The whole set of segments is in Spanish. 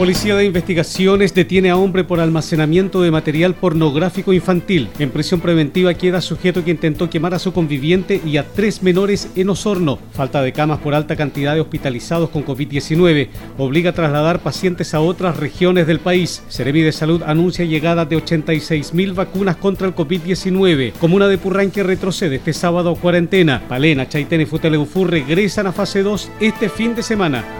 Policía de Investigaciones detiene a hombre por almacenamiento de material pornográfico infantil. En prisión preventiva queda sujeto que intentó quemar a su conviviente y a tres menores en Osorno. Falta de camas por alta cantidad de hospitalizados con COVID-19 obliga a trasladar pacientes a otras regiones del país. Cerebi de Salud anuncia llegada de 86 mil vacunas contra el COVID-19. Comuna de Purranque retrocede este sábado a cuarentena. Palena, Chaitén y Futaleufú regresan a fase 2 este fin de semana.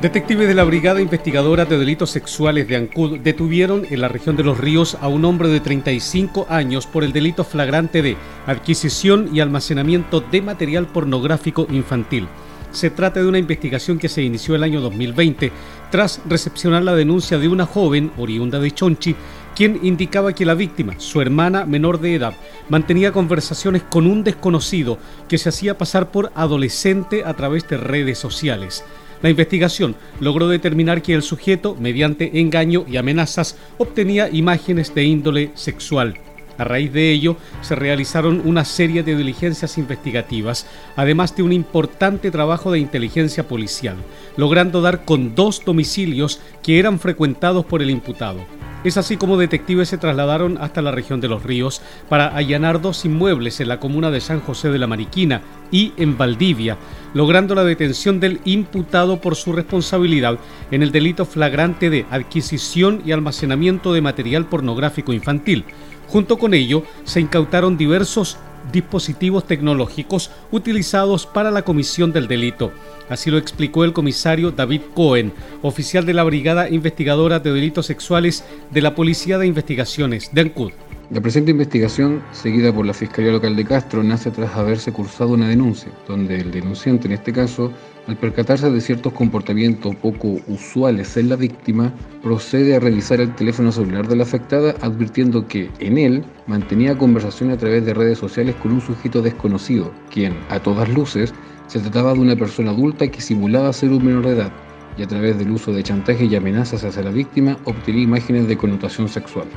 Detectives de la Brigada Investigadora de Delitos Sexuales de Ancud detuvieron en la región de Los Ríos a un hombre de 35 años por el delito flagrante de adquisición y almacenamiento de material pornográfico infantil. Se trata de una investigación que se inició el año 2020 tras recepcionar la denuncia de una joven oriunda de Chonchi, quien indicaba que la víctima, su hermana menor de edad, mantenía conversaciones con un desconocido que se hacía pasar por adolescente a través de redes sociales. La investigación logró determinar que el sujeto, mediante engaño y amenazas, obtenía imágenes de índole sexual. A raíz de ello, se realizaron una serie de diligencias investigativas, además de un importante trabajo de inteligencia policial, logrando dar con dos domicilios que eran frecuentados por el imputado. Es así como detectives se trasladaron hasta la región de Los Ríos para allanar dos inmuebles en la comuna de San José de la Mariquina y en Valdivia, logrando la detención del imputado por su responsabilidad en el delito flagrante de adquisición y almacenamiento de material pornográfico infantil. Junto con ello, se incautaron diversos dispositivos tecnológicos utilizados para la comisión del delito. Así lo explicó el comisario David Cohen, oficial de la Brigada Investigadora de Delitos Sexuales de la Policía de Investigaciones de Ancud. La presente investigación, seguida por la Fiscalía Local de Castro, nace tras haberse cursado una denuncia, donde el denunciante, en este caso, al percatarse de ciertos comportamientos poco usuales en la víctima, procede a revisar el teléfono celular de la afectada, advirtiendo que en él mantenía conversación a través de redes sociales con un sujeto desconocido, quien, a todas luces, se trataba de una persona adulta que simulaba ser un menor de edad, y a través del uso de chantaje y amenazas hacia la víctima obtenía imágenes de connotación sexual.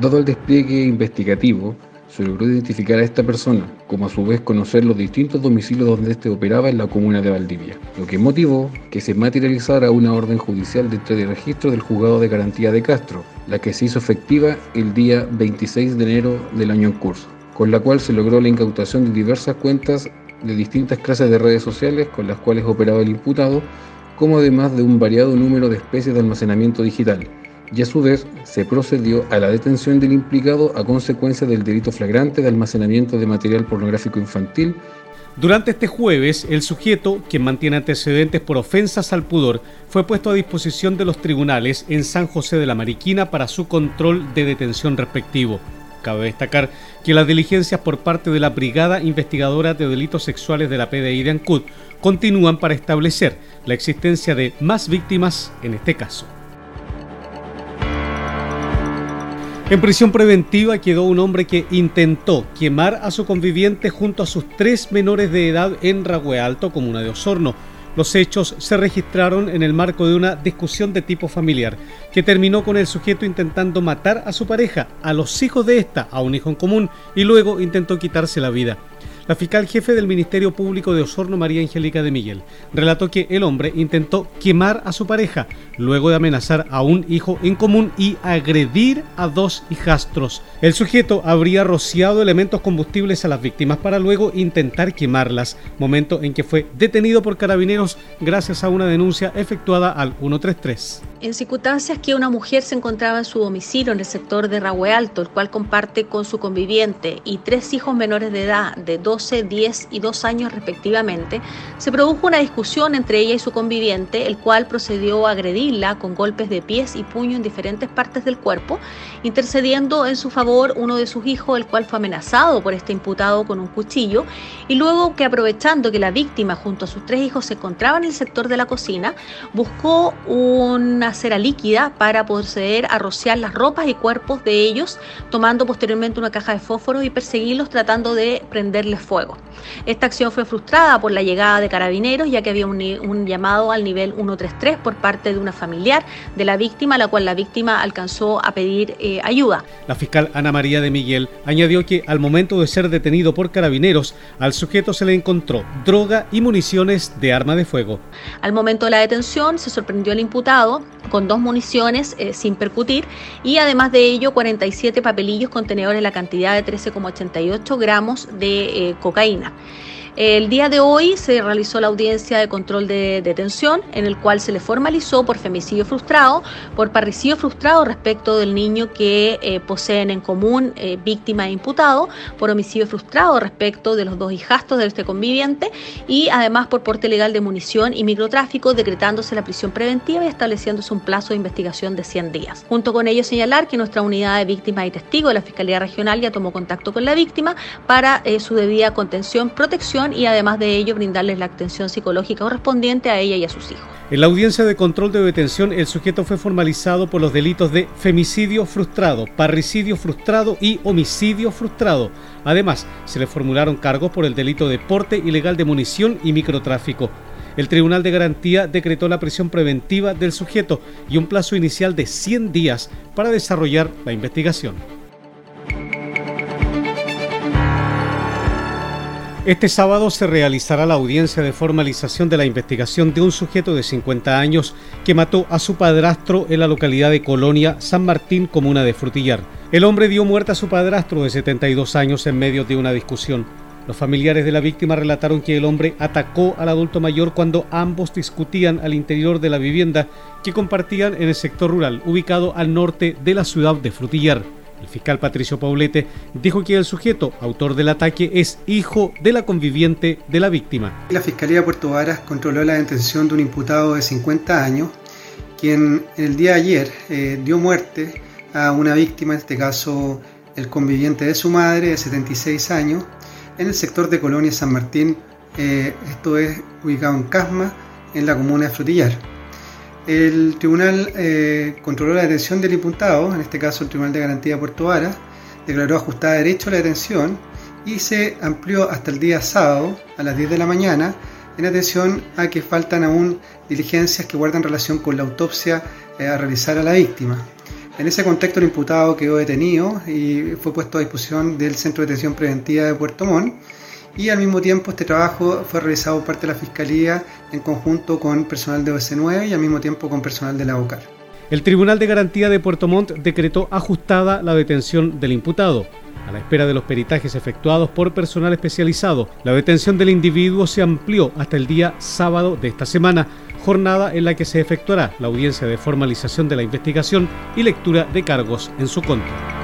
Dado el despliegue investigativo, se logró identificar a esta persona, como a su vez conocer los distintos domicilios donde éste operaba en la comuna de Valdivia, lo que motivó que se materializara una orden judicial dentro del registro del juzgado de garantía de Castro, la que se hizo efectiva el día 26 de enero del año en curso, con la cual se logró la incautación de diversas cuentas de distintas clases de redes sociales con las cuales operaba el imputado, como además de un variado número de especies de almacenamiento digital, y a su vez se procedió a la detención del implicado a consecuencia del delito flagrante de almacenamiento de material pornográfico infantil. Durante este jueves, el sujeto, quien mantiene antecedentes por ofensas al pudor, fue puesto a disposición de los tribunales en San José de la Mariquina para su control de detención respectivo. Cabe destacar que las diligencias por parte de la Brigada Investigadora de Delitos Sexuales de la PDI de Ancud continúan para establecer la existencia de más víctimas en este caso. En prisión preventiva quedó un hombre que intentó quemar a su conviviente junto a sus tres menores de edad en Ragüe Alto, comuna de Osorno. Los hechos se registraron en el marco de una discusión de tipo familiar, que terminó con el sujeto intentando matar a su pareja, a los hijos de esta, a un hijo en común, y luego intentó quitarse la vida. La fiscal jefe del Ministerio Público de Osorno, María Angélica de Miguel, relató que el hombre intentó quemar a su pareja, luego de amenazar a un hijo en común y agredir a dos hijastros. El sujeto habría rociado elementos combustibles a las víctimas para luego intentar quemarlas, momento en que fue detenido por carabineros gracias a una denuncia efectuada al 133. En circunstancias que una mujer se encontraba en su domicilio en el sector de Rahue Alto, el cual comparte con su conviviente y tres hijos menores de edad de 12, 10 y 2 años respectivamente, se produjo una discusión entre ella y su conviviente, el cual procedió a agredirla con golpes de pies y puño en diferentes partes del cuerpo, intercediendo en su favor uno de sus hijos, el cual fue amenazado por este imputado con un cuchillo, y luego que aprovechando que la víctima junto a sus tres hijos se encontraba en el sector de la cocina, buscó una cera líquida para proceder a rociar las ropas y cuerpos de ellos, tomando posteriormente una caja de fósforos y perseguirlos tratando de prenderles fuego. Esta acción fue frustrada por la llegada de carabineros, ya que había un, llamado al nivel 133 por parte de una familiar de la víctima, a la cual la víctima alcanzó a pedir eh, ayuda. La fiscal Ana María de Miguel añadió que al momento de ser detenido por carabineros, al sujeto se le encontró droga y municiones de arma de fuego. Al momento de la detención se sorprendió el imputado con dos municiones eh, sin percutir y además de ello 47 papelillos contenedores la cantidad de 13,88 gramos de eh, cocaína. El día de hoy se realizó la audiencia de control de detención, en el cual se le formalizó por femicidio frustrado, por parricidio frustrado respecto del niño que eh, poseen en común eh, víctima e imputado, por homicidio frustrado respecto de los dos hijastos de este conviviente y además por porte legal de munición y microtráfico, decretándose la prisión preventiva y estableciéndose un plazo de investigación de 100 días. Junto con ello señalar que nuestra unidad de víctimas y testigos de la Fiscalía Regional ya tomó contacto con la víctima para eh, su debida contención, protección y además de ello brindarles la atención psicológica correspondiente a ella y a sus hijos. En la audiencia de control de detención, el sujeto fue formalizado por los delitos de femicidio frustrado, parricidio frustrado y homicidio frustrado. Además, se le formularon cargos por el delito de porte ilegal de munición y microtráfico. El Tribunal de Garantía decretó la prisión preventiva del sujeto y un plazo inicial de 100 días para desarrollar la investigación. Este sábado se realizará la audiencia de formalización de la investigación de un sujeto de 50 años que mató a su padrastro en la localidad de Colonia, San Martín, comuna de Frutillar. El hombre dio muerte a su padrastro de 72 años en medio de una discusión. Los familiares de la víctima relataron que el hombre atacó al adulto mayor cuando ambos discutían al interior de la vivienda que compartían en el sector rural, ubicado al norte de la ciudad de Frutillar. El fiscal Patricio Paulete dijo que el sujeto, autor del ataque, es hijo de la conviviente de la víctima. La Fiscalía de Puerto Varas controló la detención de un imputado de 50 años, quien el día de ayer eh, dio muerte a una víctima, en este caso el conviviente de su madre, de 76 años, en el sector de Colonia San Martín, eh, esto es ubicado en Casma, en la comuna de Frutillar. El tribunal eh, controló la detención del imputado, en este caso el Tribunal de Garantía de Puerto Vara, declaró ajustada derecho la detención y se amplió hasta el día sábado a las 10 de la mañana en atención a que faltan aún diligencias que guardan relación con la autopsia eh, a realizar a la víctima. En ese contexto el imputado quedó detenido y fue puesto a disposición del Centro de Detención Preventiva de Puerto Montt y al mismo tiempo este trabajo fue realizado por parte de la Fiscalía en conjunto con personal de OS9 y al mismo tiempo con personal de la OCAR. El Tribunal de Garantía de Puerto Montt decretó ajustada la detención del imputado. A la espera de los peritajes efectuados por personal especializado, la detención del individuo se amplió hasta el día sábado de esta semana, jornada en la que se efectuará la audiencia de formalización de la investigación y lectura de cargos en su contra.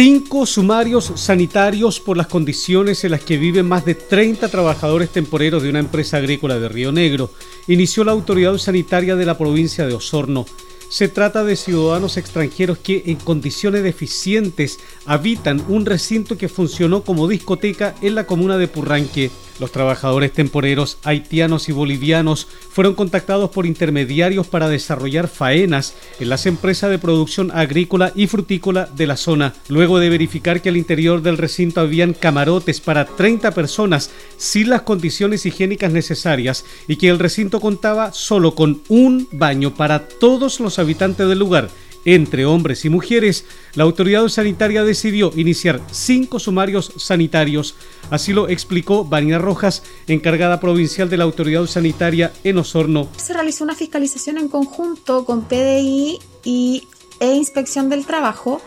Cinco sumarios sanitarios por las condiciones en las que viven más de 30 trabajadores temporeros de una empresa agrícola de Río Negro. Inició la autoridad sanitaria de la provincia de Osorno. Se trata de ciudadanos extranjeros que en condiciones deficientes habitan un recinto que funcionó como discoteca en la comuna de Purranque. Los trabajadores temporeros haitianos y bolivianos fueron contactados por intermediarios para desarrollar faenas en las empresas de producción agrícola y frutícola de la zona. Luego de verificar que al interior del recinto habían camarotes para 30 personas sin las condiciones higiénicas necesarias y que el recinto contaba solo con un baño para todos los habitantes del lugar, entre hombres y mujeres, la autoridad sanitaria decidió iniciar cinco sumarios sanitarios. Así lo explicó Vanina Rojas, encargada provincial de la autoridad sanitaria en Osorno. Se realizó una fiscalización en conjunto con PDI y, e Inspección del Trabajo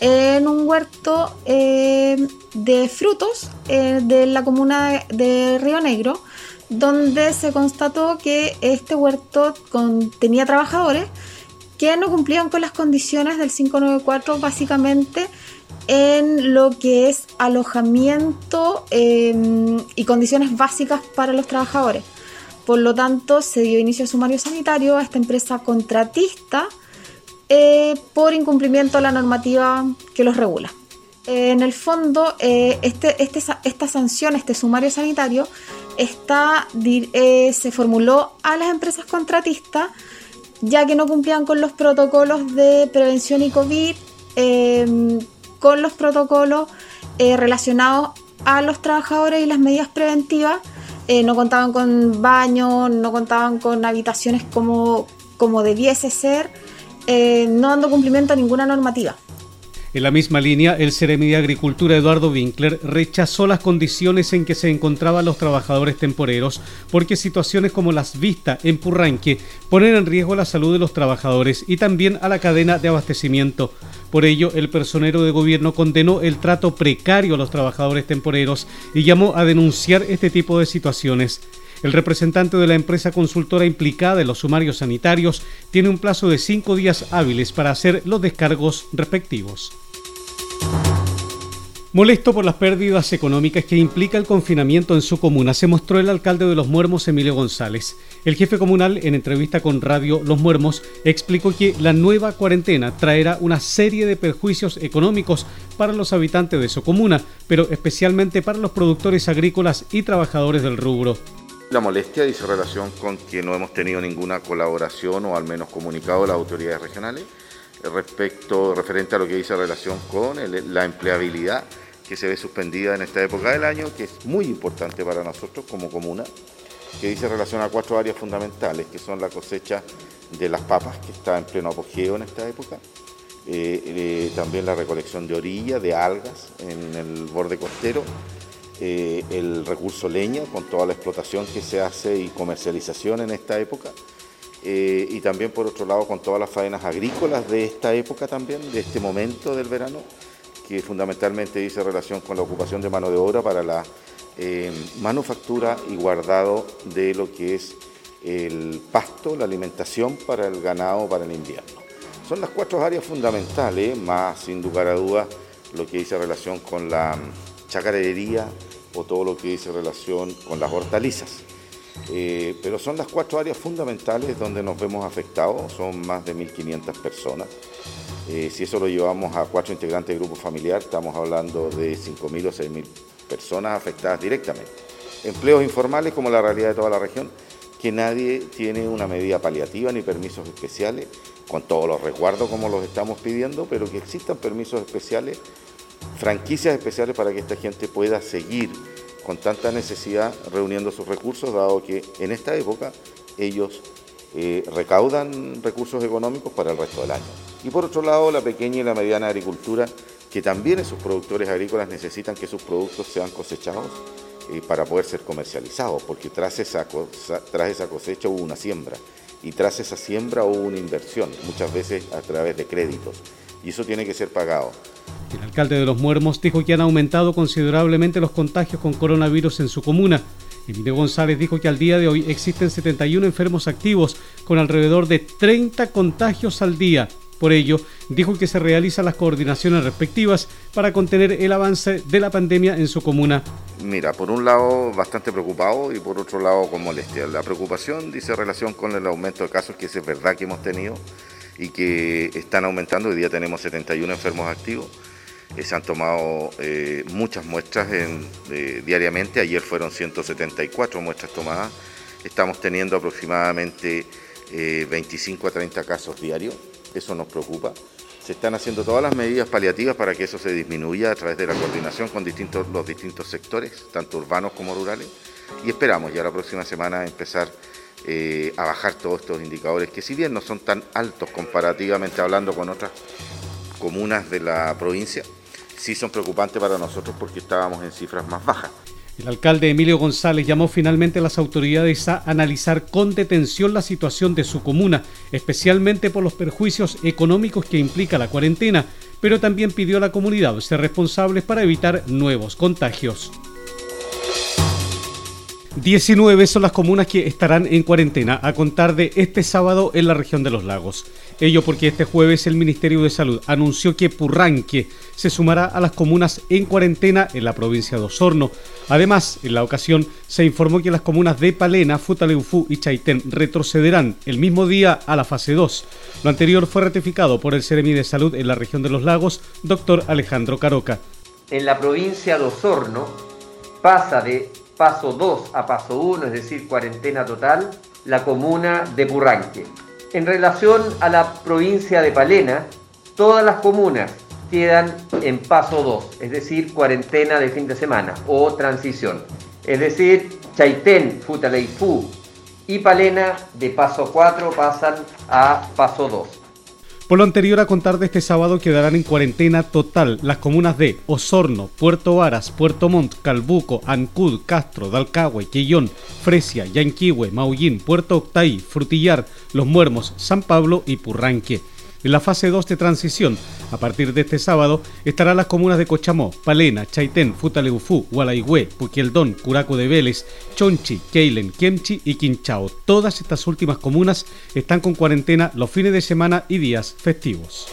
en un huerto eh, de frutos eh, de la comuna de Río Negro, donde se constató que este huerto tenía trabajadores que no cumplían con las condiciones del 594 básicamente en lo que es alojamiento em, y condiciones básicas para los trabajadores. Por lo tanto, se dio inicio sumario sanitario a esta empresa contratista eh, por incumplimiento de la normativa que los regula. en el fondo, eh, este, este, esta sanción, este sumario sanitario, está, eh, se formuló a las empresas contratistas ya que no cumplían con los protocolos de prevención y COVID, em, con los protocolos eh, relacionados a los trabajadores y las medidas preventivas. Eh, no contaban con baños, no contaban con habitaciones como, como debiese ser, eh, no dando cumplimiento a ninguna normativa. En la misma línea, el Ceremi de Agricultura Eduardo Winkler rechazó las condiciones en que se encontraban los trabajadores temporeros porque situaciones como las vistas en Purranque ponen en riesgo la salud de los trabajadores y también a la cadena de abastecimiento. Por ello, el personero de gobierno condenó el trato precario a los trabajadores temporeros y llamó a denunciar este tipo de situaciones. El representante de la empresa consultora implicada en los sumarios sanitarios tiene un plazo de cinco días hábiles para hacer los descargos respectivos. Molesto por las pérdidas económicas que implica el confinamiento en su comuna, se mostró el alcalde de Los Muermos, Emilio González. El jefe comunal, en entrevista con Radio Los Muermos, explicó que la nueva cuarentena traerá una serie de perjuicios económicos para los habitantes de su comuna, pero especialmente para los productores agrícolas y trabajadores del rubro. La molestia dice relación con que no hemos tenido ninguna colaboración o al menos comunicado de las autoridades regionales respecto, referente a lo que dice relación con la empleabilidad que se ve suspendida en esta época del año, que es muy importante para nosotros como comuna, que dice relación a cuatro áreas fundamentales, que son la cosecha de las papas, que está en pleno apogeo en esta época, eh, eh, también la recolección de orilla, de algas en el borde costero, eh, el recurso leña, con toda la explotación que se hace y comercialización en esta época, y también por otro lado con todas las faenas agrícolas de esta época también, de este momento del verano, que fundamentalmente dice relación con la ocupación de mano de obra para la eh, manufactura y guardado de lo que es el pasto, la alimentación para el ganado para el invierno. Son las cuatro áreas fundamentales, más sin lugar a dudas lo que dice relación con la chacarería o todo lo que dice relación con las hortalizas. Eh, pero son las cuatro áreas fundamentales donde nos vemos afectados, son más de 1.500 personas. Eh, si eso lo llevamos a cuatro integrantes del grupo familiar, estamos hablando de 5.000 o 6.000 personas afectadas directamente. Empleos informales como la realidad de toda la región, que nadie tiene una medida paliativa ni permisos especiales, con todos los resguardos como los estamos pidiendo, pero que existan permisos especiales, franquicias especiales para que esta gente pueda seguir con tanta necesidad reuniendo sus recursos, dado que en esta época ellos eh, recaudan recursos económicos para el resto del año. Y por otro lado, la pequeña y la mediana agricultura, que también esos productores agrícolas necesitan que sus productos sean cosechados eh, para poder ser comercializados, porque tras esa, tras esa cosecha hubo una siembra y tras esa siembra hubo una inversión, muchas veces a través de créditos, y eso tiene que ser pagado. El alcalde de Los Muermos dijo que han aumentado considerablemente los contagios con coronavirus en su comuna Emilio González dijo que al día de hoy existen 71 enfermos activos con alrededor de 30 contagios al día. Por ello, dijo que se realizan las coordinaciones respectivas para contener el avance de la pandemia en su comuna. Mira, por un lado bastante preocupado y por otro lado con molestia. La preocupación dice relación con el aumento de casos que es verdad que hemos tenido y que están aumentando. Hoy día tenemos 71 enfermos activos eh, se han tomado eh, muchas muestras eh, diariamente, ayer fueron 174 muestras tomadas, estamos teniendo aproximadamente 25 a 30 casos diarios, eso nos preocupa. Se están haciendo todas las medidas paliativas para que eso se disminuya a través de la coordinación con los distintos sectores, tanto urbanos como rurales, y esperamos ya la próxima semana empezar a bajar todos estos indicadores que si bien no son tan altos comparativamente hablando con otras comunas de la provincia, sí son preocupantes para nosotros porque estábamos en cifras más bajas. El alcalde Emilio González llamó finalmente a las autoridades a analizar con detención la situación de su comuna, especialmente por los perjuicios económicos que implica la cuarentena, pero también pidió a la comunidad ser responsables para evitar nuevos contagios. 19 son las comunas que estarán en cuarentena a contar de este sábado en la región de los lagos. Ello porque este jueves el Ministerio de Salud anunció que Purranque se sumará a las comunas en cuarentena en la provincia de Osorno. Además, en la ocasión se informó que las comunas de Palena, Futaleufú y Chaitén retrocederán el mismo día a la fase 2. Lo anterior fue ratificado por el Ceremi de Salud en la región de los lagos, doctor Alejandro Caroca. En la provincia de Osorno pasa de paso 2 a paso 1, es decir, cuarentena total, la comuna de Purranque. En relación a la provincia de Palena, todas las comunas quedan en paso 2, es decir, cuarentena de fin de semana o transición. Es decir, Chaitén, Futaleifú y Palena de paso 4 pasan a paso 2. Por lo anterior, a contar de este sábado quedarán en cuarentena total las comunas de Osorno, Puerto Varas, Puerto Montt, Calbuco, Ancud, Castro, Dalcahue, Quillón, Fresia, Yanquihue, Maullín, Puerto Octay, Frutillar, Los Muermos, San Pablo y Purranque. En la fase 2 de transición, a partir de este sábado, estarán las comunas de Cochamó, Palena, Chaitén, Futaleufú, Gualaigüe, Puquieldón, Curaco de Vélez, Chonchi, Keilen, Kemchi y Quinchao. Todas estas últimas comunas están con cuarentena los fines de semana y días festivos.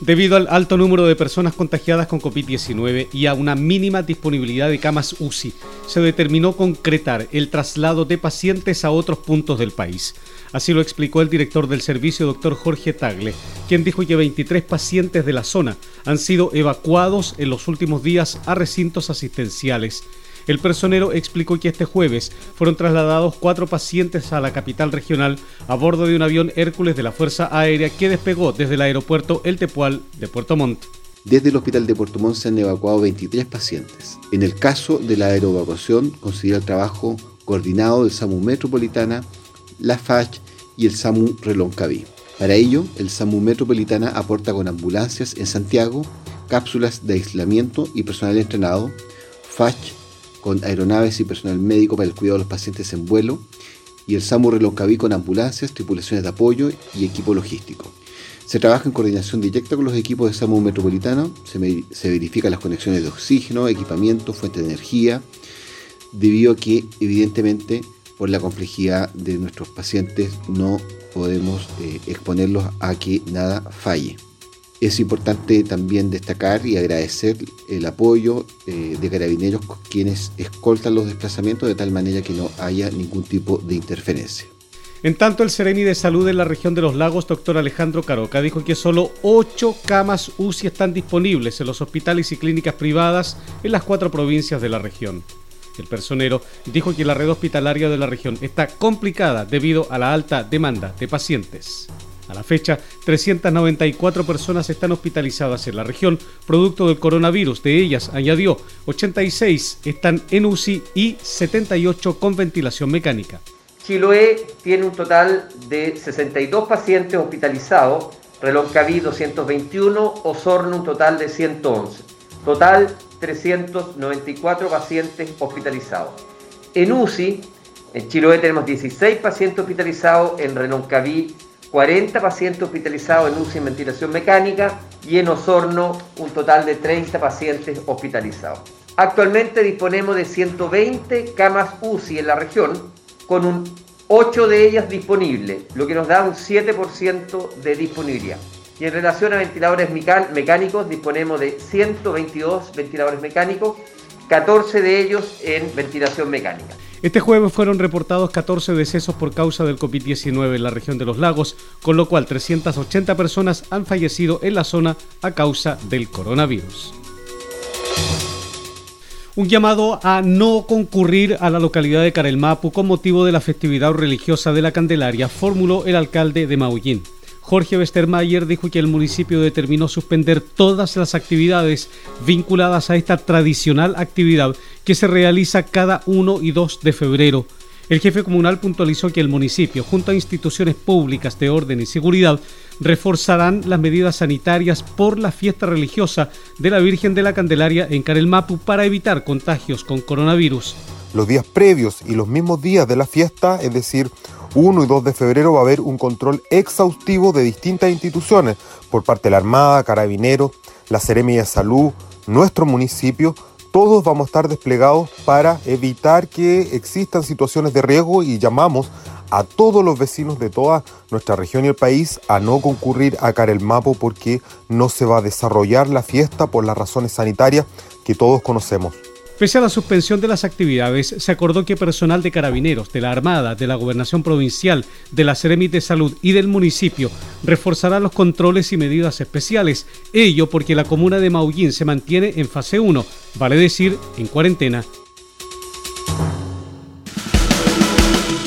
Debido al alto número de personas contagiadas con COVID-19 y a una mínima disponibilidad de camas UCI, se determinó concretar el traslado de pacientes a otros puntos del país. Así lo explicó el director del servicio, doctor Jorge Tagle, quien dijo que 23 pacientes de la zona han sido evacuados en los últimos días a recintos asistenciales. El personero explicó que este jueves fueron trasladados cuatro pacientes a la capital regional a bordo de un avión Hércules de la Fuerza Aérea que despegó desde el aeropuerto El Tepual de Puerto Montt. Desde el hospital de Puerto Montt se han evacuado 23 pacientes. En el caso de la aeroevacuación, considera el trabajo coordinado del SAMU Metropolitana, la FACH y el SAMU Reloncaví. Para ello, el SAMU Metropolitana aporta con ambulancias en Santiago, cápsulas de aislamiento y personal entrenado, FACH con aeronaves y personal médico para el cuidado de los pacientes en vuelo, y el SAMU Reloncaví con ambulancias, tripulaciones de apoyo y equipo logístico. Se trabaja en coordinación directa con los equipos de SAMU Metropolitana, se, se verifican las conexiones de oxígeno, equipamiento, fuente de energía, debido a que evidentemente por la complejidad de nuestros pacientes no podemos eh, exponerlos a que nada falle. Es importante también destacar y agradecer el apoyo eh, de carabineros quienes escoltan los desplazamientos de tal manera que no haya ningún tipo de interferencia. En tanto, el Seremi de Salud en la región de los lagos, doctor Alejandro Caroca, dijo que solo ocho camas UCI están disponibles en los hospitales y clínicas privadas en las cuatro provincias de la región. El personero dijo que la red hospitalaria de la región está complicada debido a la alta demanda de pacientes. A la fecha, 394 personas están hospitalizadas en la región producto del coronavirus. De ellas, añadió, 86 están en UCI y 78 con ventilación mecánica. Chiloé tiene un total de 62 pacientes hospitalizados, Reloncaví 221, Osorno un total de 111. Total 394 pacientes hospitalizados. En UCI, en Chiloé tenemos 16 pacientes hospitalizados, en Reloncaví 40 pacientes hospitalizados en UCI en ventilación mecánica y en Osorno un total de 30 pacientes hospitalizados. Actualmente disponemos de 120 camas UCI en la región, con un 8 de ellas disponibles, lo que nos da un 7% de disponibilidad. Y en relación a ventiladores mecánicos, disponemos de 122 ventiladores mecánicos, 14 de ellos en ventilación mecánica. Este jueves fueron reportados 14 decesos por causa del COVID-19 en la región de los lagos, con lo cual 380 personas han fallecido en la zona a causa del coronavirus. Un llamado a no concurrir a la localidad de Carelmapu con motivo de la festividad religiosa de la Candelaria formuló el alcalde de Maullín. Jorge Westermayer dijo que el municipio determinó suspender todas las actividades vinculadas a esta tradicional actividad que se realiza cada 1 y 2 de febrero. El jefe comunal puntualizó que el municipio, junto a instituciones públicas de orden y seguridad, reforzarán las medidas sanitarias por la fiesta religiosa de la Virgen de la Candelaria en Carelmapu para evitar contagios con coronavirus. Los días previos y los mismos días de la fiesta, es decir, 1 y 2 de febrero va a haber un control exhaustivo de distintas instituciones por parte de la Armada, Carabineros, la Seremia de Salud, nuestro municipio, todos vamos a estar desplegados para evitar que existan situaciones de riesgo y llamamos a todos los vecinos de toda nuestra región y el país a no concurrir a Carelmapo porque no se va a desarrollar la fiesta por las razones sanitarias que todos conocemos. Pese a la suspensión de las actividades, se acordó que personal de carabineros, de la Armada, de la Gobernación Provincial, de la Seremi de Salud y del municipio reforzará los controles y medidas especiales. Ello porque la comuna de Maullín se mantiene en fase 1, vale decir, en cuarentena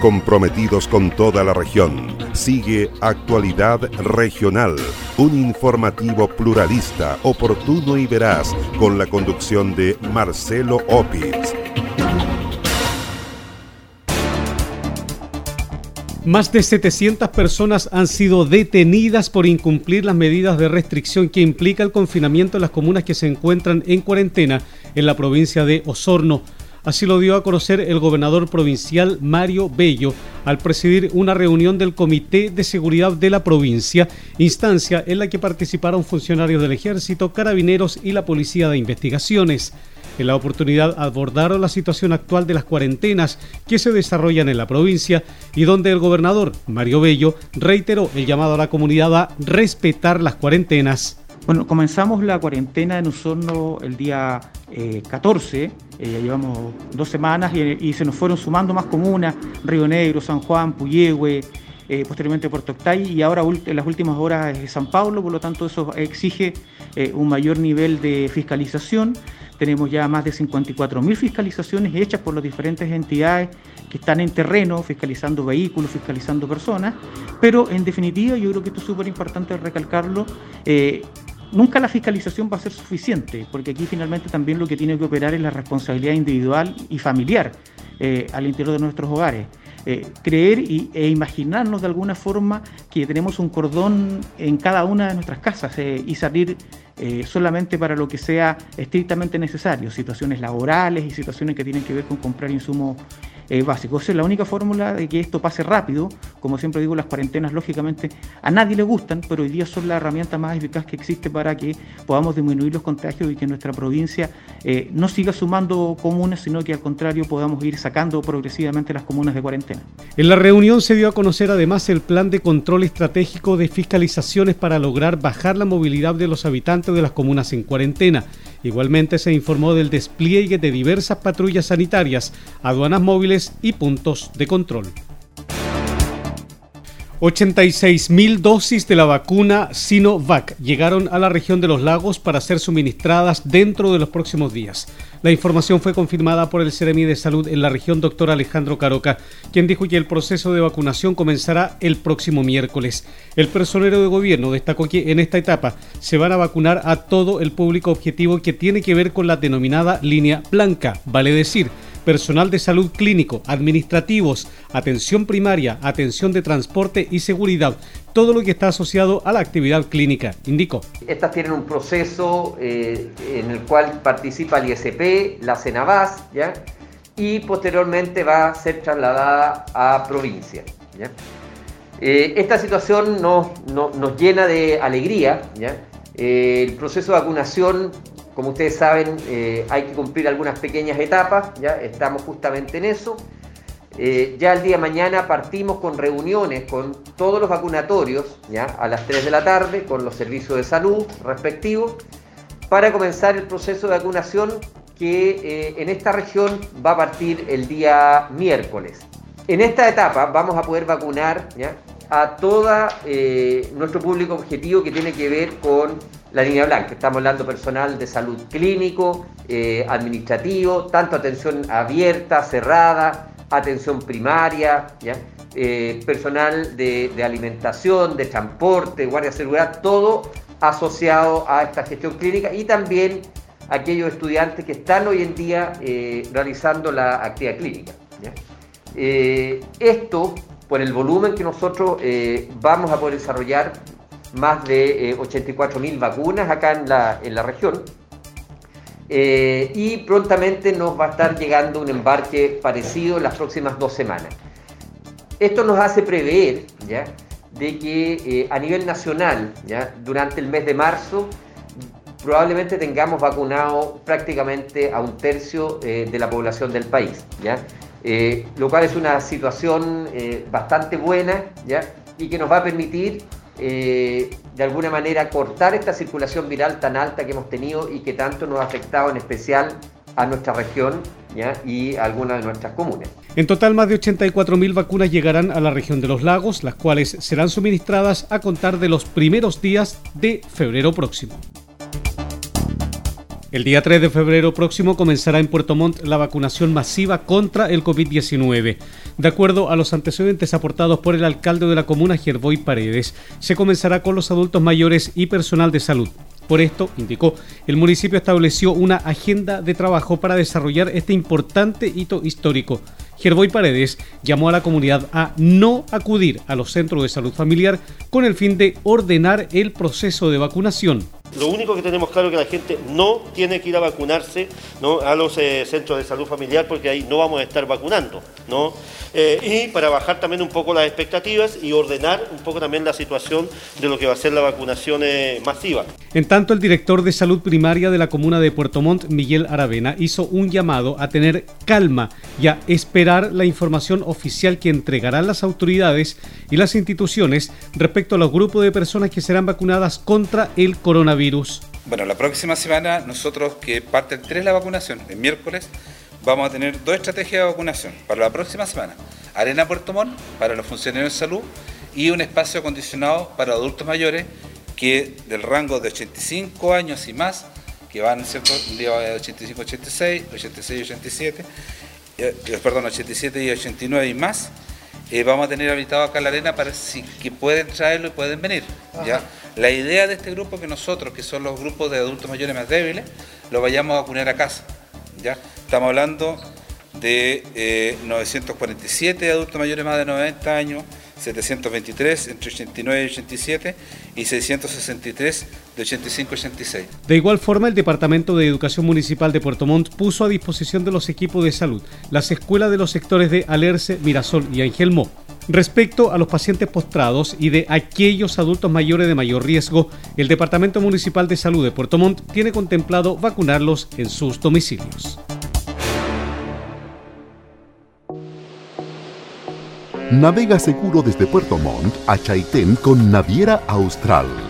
Comprometidos con toda la región. Sigue Actualidad Regional, un informativo pluralista, oportuno y veraz, con la conducción de Marcelo Opitz. Más de 700 personas han sido detenidas por incumplir las medidas de restricción que implica el confinamiento en las comunas que se encuentran en cuarentena en la provincia de Osorno. Así lo dio a conocer el gobernador provincial Mario Bello al presidir una reunión del Comité de Seguridad de la provincia, instancia en la que participaron funcionarios del Ejército, Carabineros y la Policía de Investigaciones. En la oportunidad abordaron la situación actual de las cuarentenas que se desarrollan en la provincia y donde el gobernador Mario Bello reiteró el llamado a la comunidad a respetar las cuarentenas. Bueno, comenzamos la cuarentena en Osorno el día 14, eh, eh, llevamos dos semanas y, se nos fueron sumando más comunas, Río Negro, San Juan, Puyehue, eh, posteriormente Puerto Octay y ahora en las últimas horas San Pablo, por lo tanto eso exige un mayor nivel de fiscalización. Tenemos ya más de 54.000 fiscalizaciones hechas por las diferentes entidades que están en terreno, fiscalizando vehículos, fiscalizando personas, pero en definitiva yo creo que esto es súper importante recalcarlo, Nunca la fiscalización va a ser suficiente, porque aquí finalmente también lo que tiene que operar es la responsabilidad individual y familiar eh, al interior de nuestros hogares. Eh, creer e imaginarnos de alguna forma que tenemos un cordón en cada una de nuestras casas eh, y salir solamente para lo que sea estrictamente necesario, situaciones laborales y situaciones que tienen que ver con comprar insumos eh, básico. Esa es la única fórmula de que esto pase rápido. Como siempre digo, las cuarentenas lógicamente a nadie le gustan, pero hoy día son la herramienta más eficaz que existe para que podamos disminuir los contagios y que nuestra provincia eh, no siga sumando comunas, sino que al contrario podamos ir sacando progresivamente las comunas de cuarentena. En la reunión se dio a conocer además el plan de control estratégico de fiscalizaciones para lograr bajar la movilidad de los habitantes de las comunas en cuarentena. Igualmente se informó del despliegue de diversas patrullas sanitarias, aduanas móviles y puntos de control. 86.000 dosis de la vacuna Sinovac llegaron a la región de los lagos para ser suministradas dentro de los próximos días. La información fue confirmada por el Ceremi de Salud en la región, doctor Alejandro Caroca, quien dijo que el proceso de vacunación comenzará el próximo miércoles. El personero de gobierno destacó que en esta etapa se van a vacunar a todo el público objetivo que tiene que ver con la denominada línea blanca, vale decir, personal de salud clínico, administrativos, atención primaria, atención de transporte y seguridad, todo lo que está asociado a la actividad clínica, indicó. Estas tienen un proceso eh, en el cual participa el ISP, la Cenabas, ¿ya? y posteriormente va a ser trasladada a provincia. Eh, esta situación nos, llena de alegría. Eh, el proceso de vacunación como ustedes saben, eh, hay que cumplir algunas pequeñas etapas, ya estamos justamente en eso. Eh, ya el día de mañana partimos con reuniones con todos los vacunatorios, ya a las 3 de la tarde, con los servicios de salud respectivos, para comenzar el proceso de vacunación que eh, en esta región va a partir el día miércoles. En esta etapa vamos a poder vacunar ¿ya? a todo nuestro público objetivo que tiene que ver con la línea blanca. Estamos hablando personal de salud clínico, eh, administrativo, tanto atención abierta, cerrada, atención primaria, eh, personal de, alimentación, de transporte, guardia de seguridad, todo asociado a esta gestión clínica y también aquellos estudiantes que están hoy en día eh, realizando la actividad clínica. esto, por el volumen que nosotros vamos a poder desarrollar, más de 84.000 eh, vacunas acá en la, en la región. Eh, y prontamente nos va a estar llegando un embarque parecido en las próximas dos semanas. Esto nos hace prever ¿ya? de que eh, a nivel nacional, ¿ya? durante el mes de marzo, probablemente tengamos vacunado prácticamente a un tercio de la población del país, ¿ya? lo cual es una situación bastante buena ¿ya? y que nos va a permitir eh, de alguna manera cortar esta circulación viral tan alta que hemos tenido y que tanto nos ha afectado en especial a nuestra región y a algunas de nuestras comunas. En total, más de 84.000 vacunas llegarán a la región de los lagos, las cuales serán suministradas a contar de los primeros días de febrero próximo. El día 3 de febrero próximo comenzará en Puerto Montt la vacunación masiva contra el COVID-19. De acuerdo a los antecedentes aportados por el alcalde de la comuna, Gerboy Paredes, se comenzará con los adultos mayores y personal de salud. Por esto, indicó, el municipio estableció una agenda de trabajo para desarrollar este importante hito histórico. Gerboy Paredes llamó a la comunidad a no acudir a los centros de salud familiar con el fin de ordenar el proceso de vacunación. Lo único que tenemos claro es que la gente no tiene que ir a vacunarse a los eh, centros de salud familiar porque ahí no vamos a estar vacunando. ¿no? Eh, y para bajar también un poco las expectativas y ordenar un poco también la situación de lo que va a ser la vacunación eh, masiva. En tanto, el director de salud primaria de la comuna de Puerto Montt, Miguel Aravena, hizo un llamado a tener calma y a esperar la información oficial que entregarán las autoridades y las instituciones respecto a los grupos de personas que serán vacunadas contra el coronavirus. Bueno, la próxima semana nosotros que parte el 3 la vacunación, el miércoles, vamos a tener dos estrategias de vacunación para la próxima semana. Arena Puerto Montt para los funcionarios de salud y un espacio acondicionado para adultos mayores que del rango de 85 años y más, que van, ¿cierto? De 85 86, 86 87, eh, perdón, 87 y 89 y más, eh, vamos a tener habilitado acá la arena para si que pueden traerlo y pueden venir. ¿ya? La idea de este grupo es que nosotros, que son los grupos de adultos mayores más débiles, lo vayamos a vacunar a casa. ¿ya? Estamos hablando de 947 eh, adultos mayores más de 90 años, 723 entre 89 y 87 y 663 de 85 y 86. De igual forma, el Departamento de Educación Municipal de Puerto Montt puso a disposición de los equipos de salud las escuelas de los sectores de Alerce, Mirasol y Angelmó. Respecto a los pacientes postrados y de aquellos adultos mayores de mayor riesgo, el Departamento Municipal de Salud de Puerto Montt tiene contemplado vacunarlos en sus domicilios. Navega seguro desde Puerto Montt a Chaitén con Naviera Austral.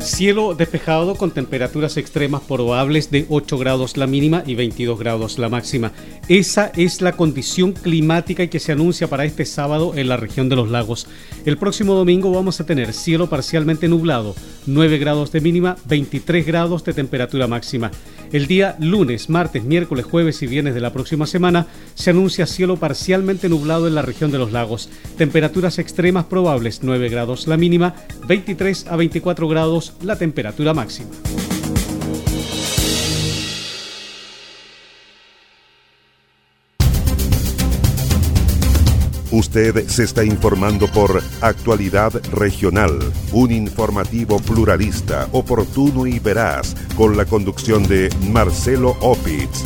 Cielo despejado con temperaturas extremas probables de 8 grados la mínima y 22 grados la máxima. Esa es la condición climática que se anuncia para este sábado en la región de los lagos. El próximo domingo vamos a tener cielo parcialmente nublado, 9 grados de mínima, 23 grados de temperatura máxima. El día lunes, martes, miércoles, jueves y viernes de la próxima semana se anuncia cielo parcialmente nublado en la región de los lagos. Temperaturas extremas probables, 9 grados la mínima, 23 a 24 grados la temperatura máxima. Usted se está informando por Actualidad Regional, un informativo pluralista, oportuno y veraz, con la conducción de Marcelo Opitz.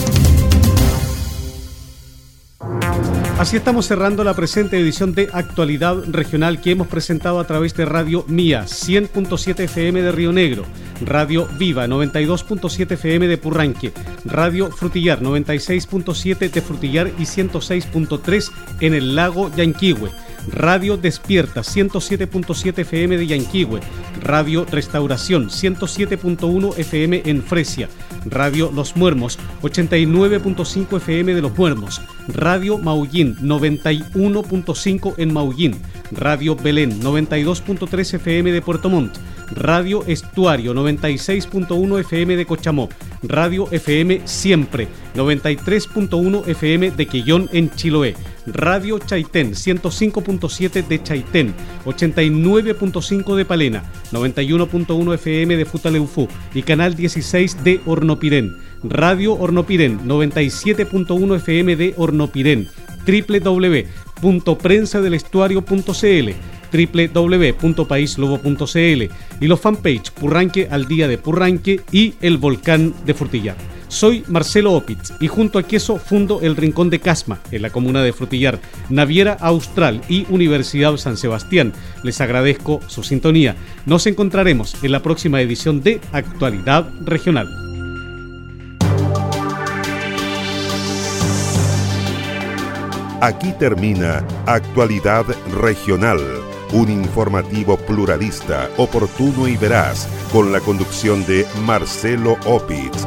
Así estamos cerrando la presente edición de Actualidad Regional que hemos presentado a través de Radio Mía 100.7 FM de Río Negro, Radio Viva 92.7 FM de Purranque, Radio Frutillar 96.7 de Frutillar y 106.3 en el lago Yanquihue. Radio Despierta 107.7 FM de Yanquihue, Radio Restauración 107.1 FM en Fresia, Radio Los Muermos 89.5 FM de Los Muermos, Radio Maullín 91.5 en Maullín, Radio Belén 92.3 FM de Puerto Montt, Radio Estuario 96.1 FM de Cochamó, Radio FM Siempre 93.1 FM de Quillón en Chiloé, Radio Chaitén 105.7 de Chaitén, 89.5 de Palena, 91.1 FM de Futaleufú y Canal 16 de Hornopirén. Radio Hornopirén 97.1 FM de Hornopirén, www.prensadelestuario.cl www.paislobo.cl y los fanpage Purranque al día de Purranque y el volcán de Frutillar. Soy Marcelo Opitz y junto a Queso fundo el Rincón de Casma en la comuna de Frutillar, Naviera Austral y Universidad San Sebastián. Les agradezco su sintonía. Nos encontraremos en la próxima edición de Actualidad Regional. Aquí termina Actualidad Regional, un informativo pluralista, oportuno y veraz, con la conducción de Marcelo Opitz.